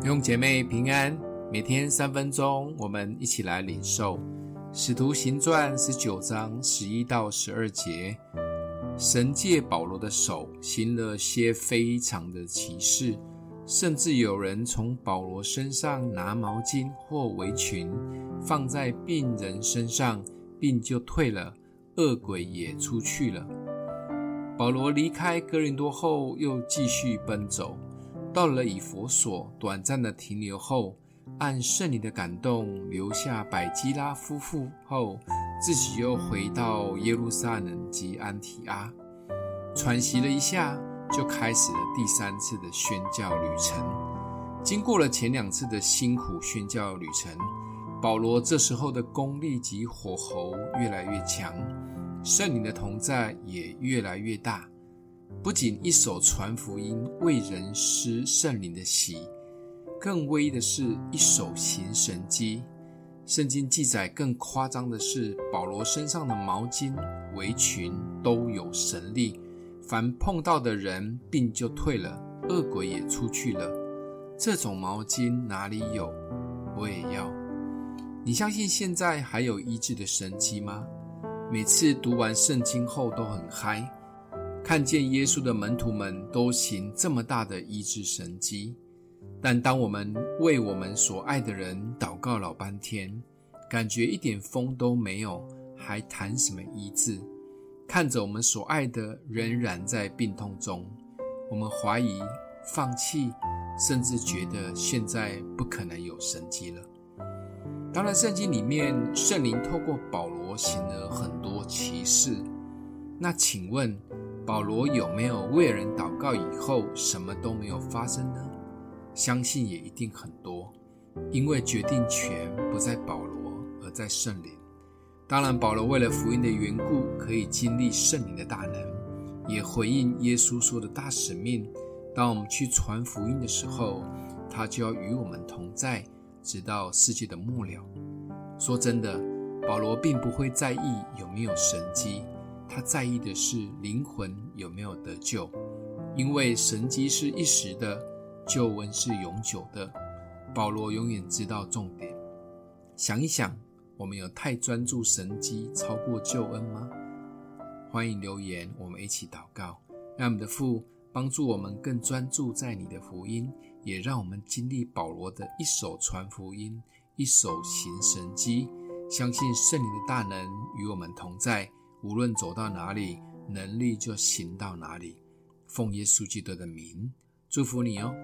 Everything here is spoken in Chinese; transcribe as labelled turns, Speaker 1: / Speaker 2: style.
Speaker 1: 弟兄姐妹平安，每天三分钟，我们一起来领受《使徒行传》十九章十一到十二节。神借保罗的手行了些非常的奇事，甚至有人从保罗身上拿毛巾或围裙放在病人身上，病就退了，恶鬼也出去了。保罗离开哥林多后，又继续奔走。到了以弗所，短暂的停留后，按圣灵的感动留下百基拉夫妇后，自己又回到耶路撒冷及安提阿，喘息了一下，就开始了第三次的宣教旅程。经过了前两次的辛苦宣教旅程，保罗这时候的功力及火候越来越强，圣灵的同在也越来越大。不仅一手传福音，为人施圣灵的洗，更威的是一手行神迹。圣经记载更夸张的是，保罗身上的毛巾、围裙都有神力，凡碰到的人病就退了，恶鬼也出去了。这种毛巾哪里有？我也要。你相信现在还有医治的神迹吗？每次读完圣经后都很嗨。看见耶稣的门徒们都行这么大的医治神迹，但当我们为我们所爱的人祷告老半天，感觉一点风都没有，还谈什么医治？看着我们所爱的仍然在病痛中，我们怀疑、放弃，甚至觉得现在不可能有神迹了。当然，圣经里面圣灵透过保罗行了很多奇事，那请问，保罗有没有为人祷告以后什么都没有发生呢？相信也一定很多，因为决定权不在保罗，而在圣灵。当然，保罗为了福音的缘故，可以经历圣灵的大能，也回应耶稣说的大使命。当我们去传福音的时候，他就要与我们同在，直到世界的末了。说真的，保罗并不会在意有没有神迹。他在意的是灵魂有没有得救，因为神迹是一时的，救恩是永久的。保罗永远知道重点。想一想，我们有太专注神迹超过救恩吗？欢迎留言，我们一起祷告，让我们的父帮助我们更专注在你的福音，也让我们经历保罗的一手传福音，一手行神迹，相信圣灵的大能与我们同在。无论走到哪里，能力就行到哪里。奉耶稣基督的名，祝福你哦。